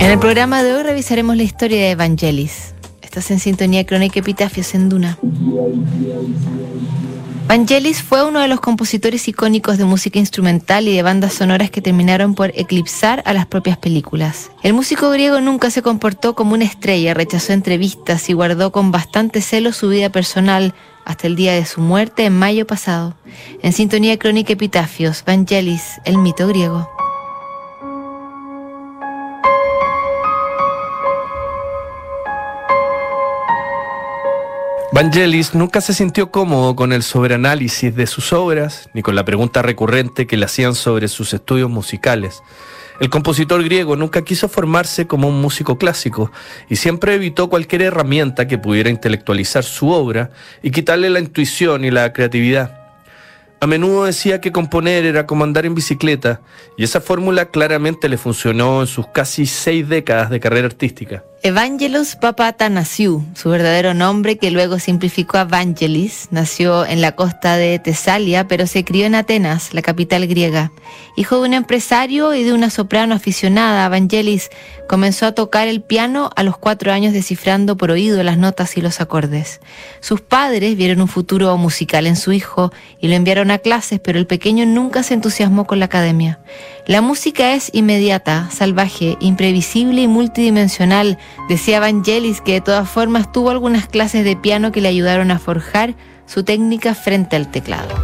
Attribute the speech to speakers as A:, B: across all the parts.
A: En el programa de hoy revisaremos la historia de Evangelis. Estás en sintonía crónica Epitafios en Duna. Vangelis fue uno de los compositores icónicos de música instrumental y de bandas sonoras que terminaron por eclipsar a las propias películas. El músico griego nunca se comportó como una estrella, rechazó entrevistas y guardó con bastante celo su vida personal hasta el día de su muerte en mayo pasado. En sintonía crónica Epitafios, Vangelis, el mito griego.
B: Vangelis nunca se sintió cómodo con el sobreanálisis de sus obras, ni con la pregunta recurrente que le hacían sobre sus estudios musicales. El compositor griego nunca quiso formarse como un músico clásico y siempre evitó cualquier herramienta que pudiera intelectualizar su obra y quitarle la intuición y la creatividad. A menudo decía que componer era como andar en bicicleta, y esa fórmula claramente le funcionó en sus casi seis décadas de carrera artística.
A: Evangelos Papatanasiou, su verdadero nombre que luego simplificó a Vangelis, nació en la costa de Tesalia, pero se crió en Atenas, la capital griega. Hijo de un empresario y de una soprano aficionada, Vangelis comenzó a tocar el piano a los cuatro años descifrando por oído las notas y los acordes. Sus padres vieron un futuro musical en su hijo y lo enviaron a clases, pero el pequeño nunca se entusiasmó con la academia. La música es inmediata, salvaje, imprevisible y multidimensional, decía Vangelis, que de todas formas tuvo algunas clases de piano que le ayudaron a forjar su técnica frente al teclado.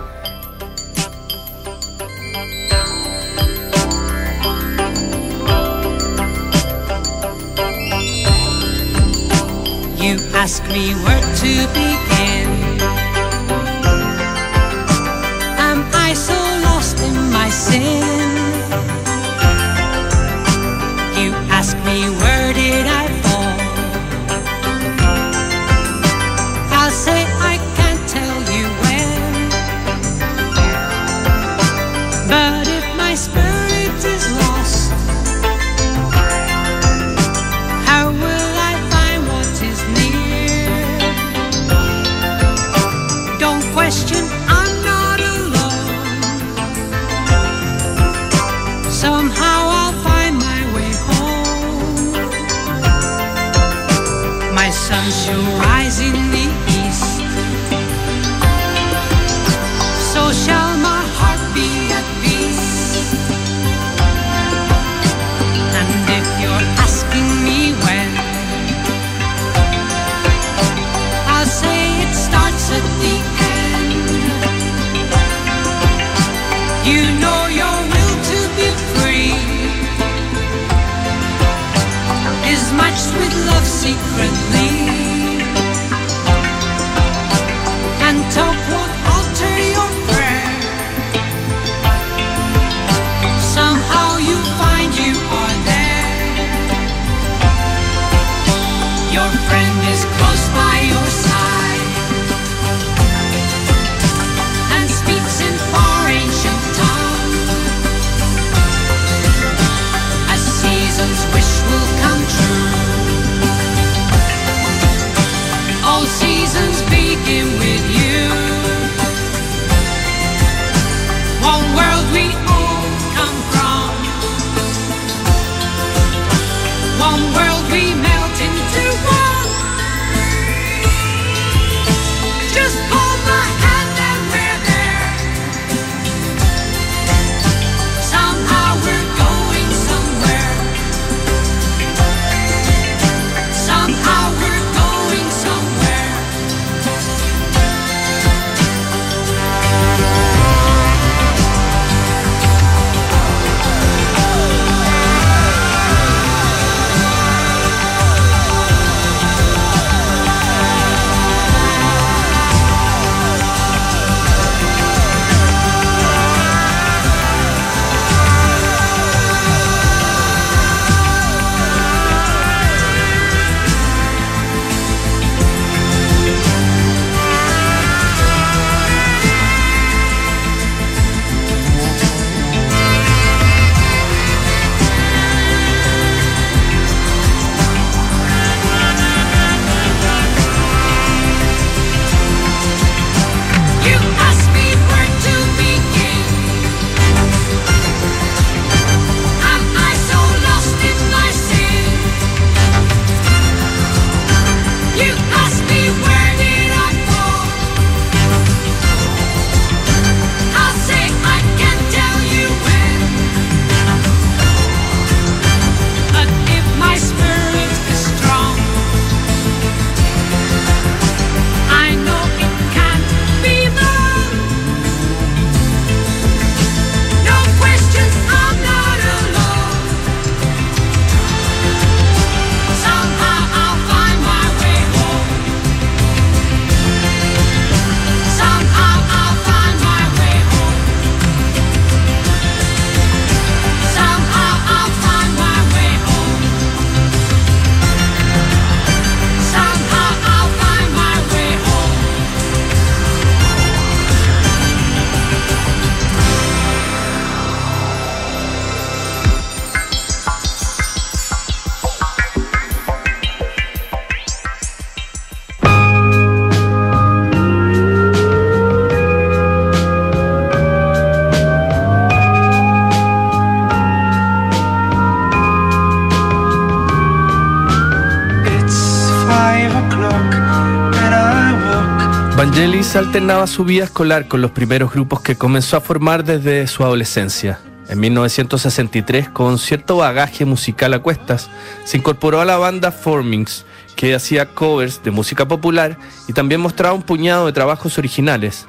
B: Alternaba su vida escolar con los primeros grupos que comenzó a formar desde su adolescencia. En 1963, con cierto bagaje musical a cuestas, se incorporó a la banda Formings, que hacía covers de música popular y también mostraba un puñado de trabajos originales.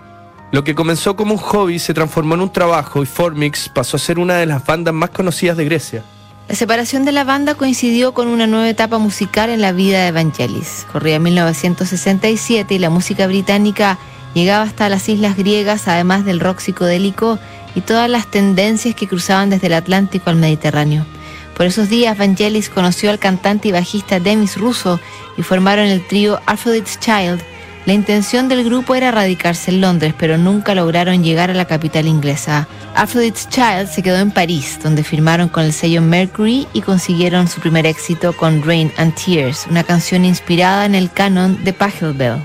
B: Lo que comenzó como un hobby se transformó en un trabajo y Formix pasó a ser una de las bandas más conocidas de Grecia.
A: La separación de la banda coincidió con una nueva etapa musical en la vida de Vangelis. Corría 1967 y la música británica llegaba hasta las islas griegas, además del rock psicodélico y todas las tendencias que cruzaban desde el Atlántico al Mediterráneo. Por esos días, Vangelis conoció al cantante y bajista Demis Russo y formaron el trío Aphrodite's Child. La intención del grupo era radicarse en Londres, pero nunca lograron llegar a la capital inglesa. Aphrodite's Child se quedó en París, donde firmaron con el sello Mercury y consiguieron su primer éxito con Rain and Tears, una canción inspirada en el canon de Pachelbel.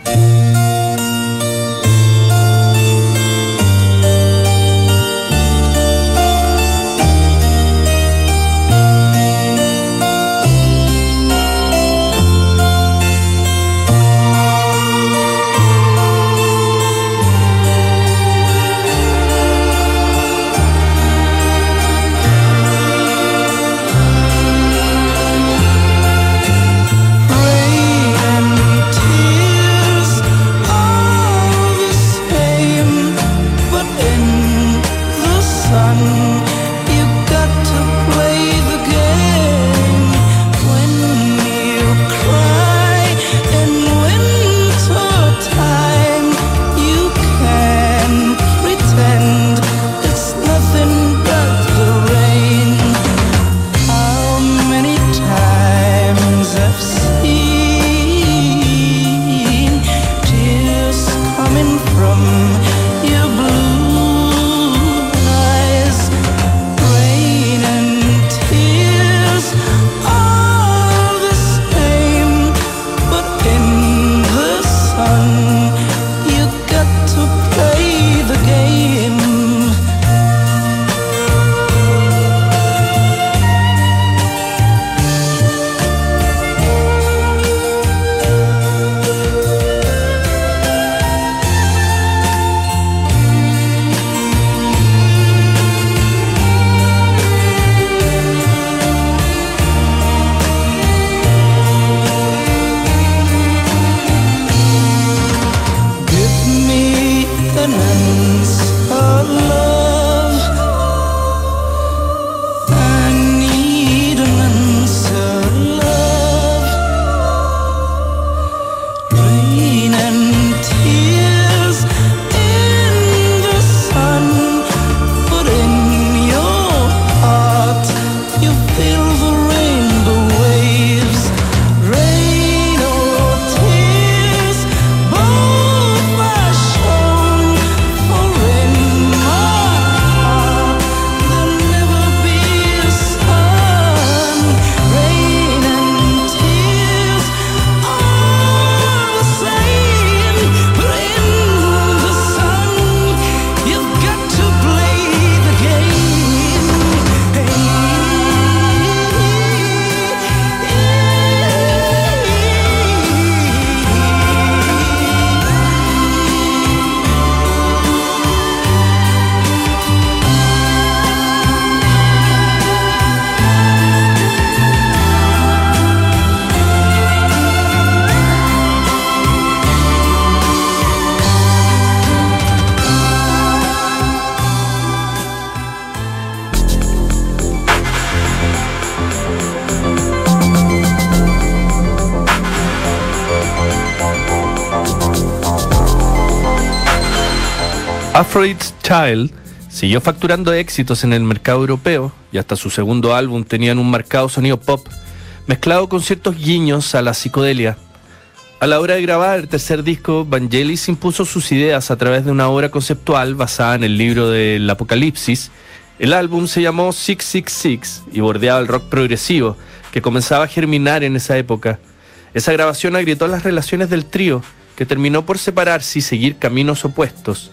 C: Sun
B: Aphrodite's Child siguió facturando éxitos en el mercado europeo y hasta su segundo álbum tenían un marcado sonido pop, mezclado con ciertos guiños a la psicodelia. A la hora de grabar el tercer disco, Vangelis impuso sus ideas a través de una obra conceptual basada en el libro del Apocalipsis. El álbum se llamó 666 y bordeaba el rock progresivo, que comenzaba a germinar en esa época. Esa grabación agrietó las relaciones del trío, que terminó por separarse y seguir caminos opuestos.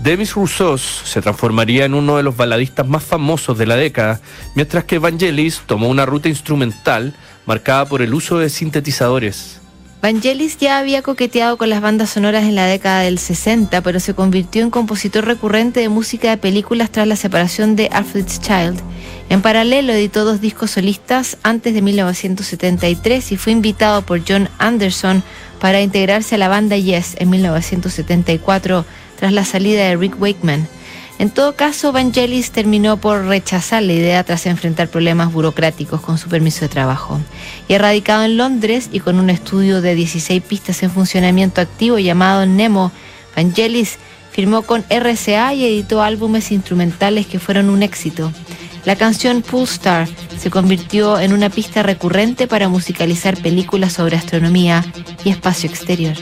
B: Demis Rousseau se transformaría en uno de los baladistas más famosos de la década, mientras que Vangelis tomó una ruta instrumental marcada por el uso de sintetizadores.
A: Vangelis ya había coqueteado con las bandas sonoras en la década del 60, pero se convirtió en compositor recurrente de música de películas tras la separación de Alfred Child. En paralelo editó dos discos solistas antes de 1973 y fue invitado por John Anderson para integrarse a la banda Yes en 1974 tras la salida de Rick Wakeman. En todo caso, Vangelis terminó por rechazar la idea tras enfrentar problemas burocráticos con su permiso de trabajo. Y radicado en Londres y con un estudio de 16 pistas en funcionamiento activo llamado Nemo, Vangelis firmó con RCA y editó álbumes instrumentales que fueron un éxito. La canción Pool Star se convirtió en una pista recurrente para musicalizar películas sobre astronomía y espacio exterior.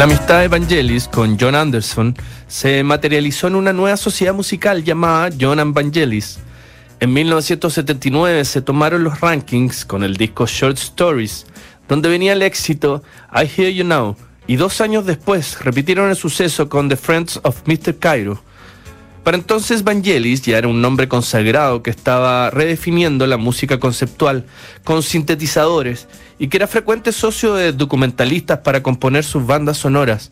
B: La amistad de Vangelis con John Anderson se materializó en una nueva sociedad musical llamada John Vangelis. En 1979 se tomaron los rankings con el disco Short Stories, donde venía el éxito I Hear You Now, y dos años después repitieron el suceso con The Friends of Mr. Cairo. Para entonces Vangelis ya era un nombre consagrado que estaba redefiniendo la música conceptual con sintetizadores y que era frecuente socio de documentalistas para componer sus bandas sonoras.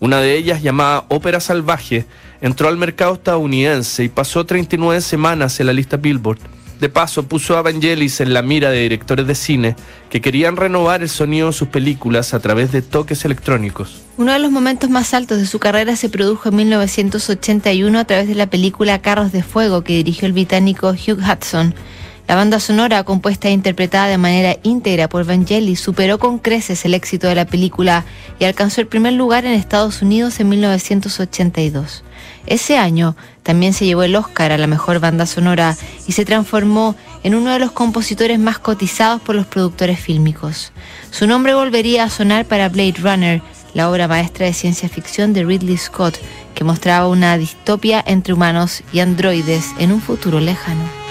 B: Una de ellas, llamada Ópera Salvaje, entró al mercado estadounidense y pasó 39 semanas en la lista Billboard. De paso, puso a Vangelis en la mira de directores de cine que querían renovar el sonido de sus películas a través de toques electrónicos.
A: Uno de los momentos más altos de su carrera se produjo en 1981 a través de la película Carros de Fuego que dirigió el británico Hugh Hudson. La banda sonora, compuesta e interpretada de manera íntegra por Vangelis, superó con creces el éxito de la película y alcanzó el primer lugar en Estados Unidos en 1982. Ese año también se llevó el Oscar a la mejor banda sonora y se transformó en uno de los compositores más cotizados por los productores fílmicos. Su nombre volvería a sonar para Blade Runner, la obra maestra de ciencia ficción de Ridley Scott, que mostraba una distopia entre humanos y androides en un futuro lejano.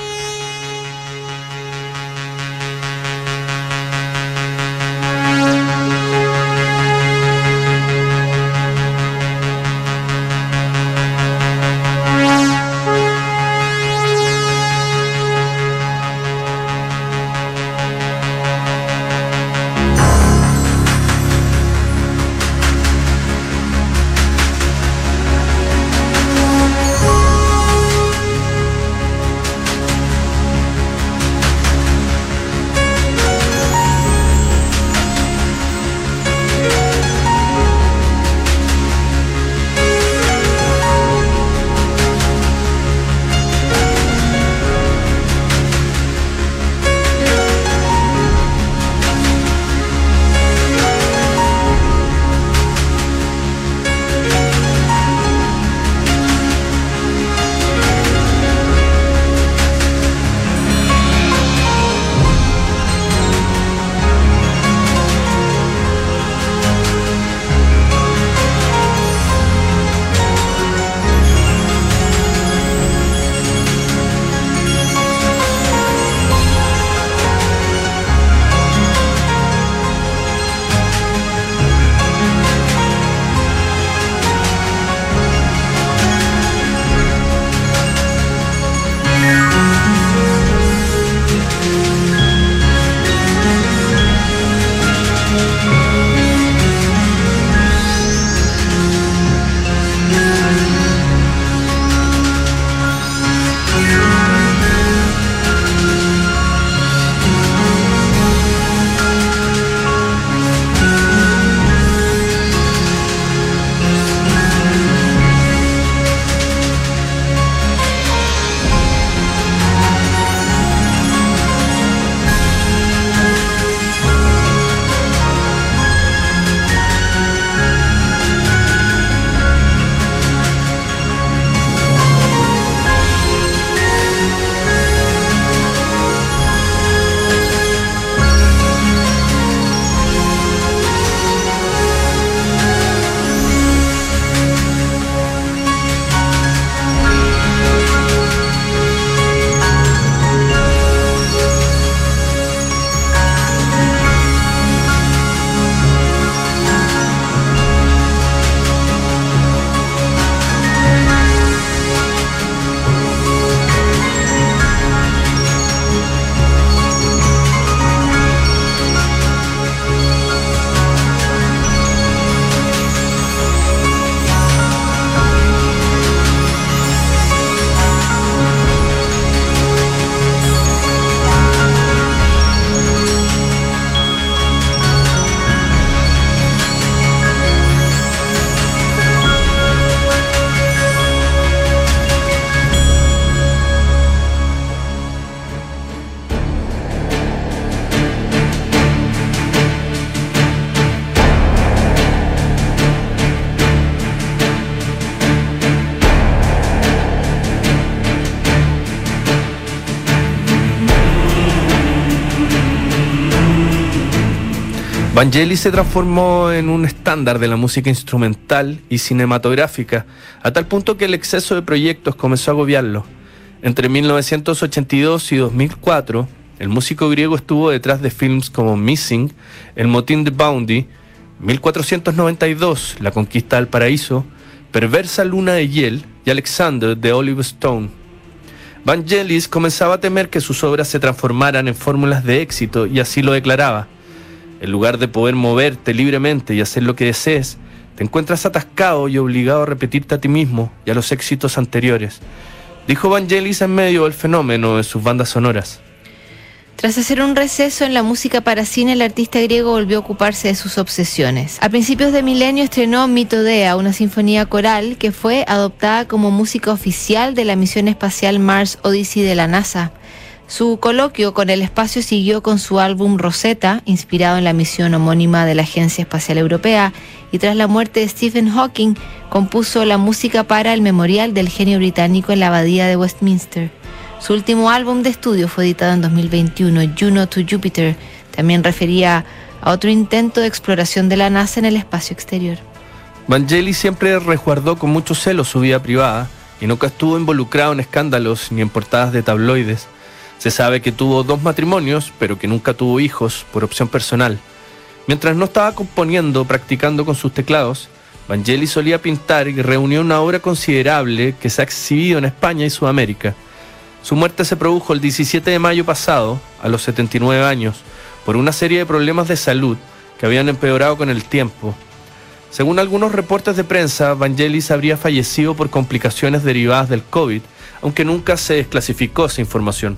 B: Vangelis se transformó en un estándar de la música instrumental y cinematográfica, a tal punto que el exceso de proyectos comenzó a agobiarlo. Entre 1982 y 2004, el músico griego estuvo detrás de films como Missing, El motín de Bounty, 1492, La conquista del paraíso, Perversa luna de hiel y Alexander de Olive Stone. Vangelis comenzaba a temer que sus obras se transformaran en fórmulas de éxito y así lo declaraba. En lugar de poder moverte libremente y hacer lo que desees, te encuentras atascado y obligado a repetirte a ti mismo y a los éxitos anteriores, dijo Vangelis en medio del fenómeno de sus bandas sonoras.
A: Tras hacer un receso en la música para cine, el artista griego volvió a ocuparse de sus obsesiones. A principios de milenio estrenó Mitodea, una sinfonía coral que fue adoptada como música oficial de la misión espacial Mars Odyssey de la NASA. Su coloquio con el espacio siguió con su álbum Rosetta, inspirado en la misión homónima de la Agencia Espacial Europea, y tras la muerte de Stephen Hawking, compuso la música para el memorial del genio británico en la abadía de Westminster. Su último álbum de estudio fue editado en 2021, Juno to Jupiter. También refería a otro intento de exploración de la NASA en el espacio exterior.
B: Vangelis siempre resguardó con mucho celo su vida privada y nunca estuvo involucrado en escándalos ni en portadas de tabloides. Se sabe que tuvo dos matrimonios, pero que nunca tuvo hijos por opción personal. Mientras no estaba componiendo, practicando con sus teclados, Vangelis solía pintar y reunió una obra considerable que se ha exhibido en España y Sudamérica. Su muerte se produjo el 17 de mayo pasado, a los 79 años, por una serie de problemas de salud que habían empeorado con el tiempo. Según algunos reportes de prensa, Vangelis habría fallecido por complicaciones derivadas del COVID, aunque nunca se desclasificó esa información.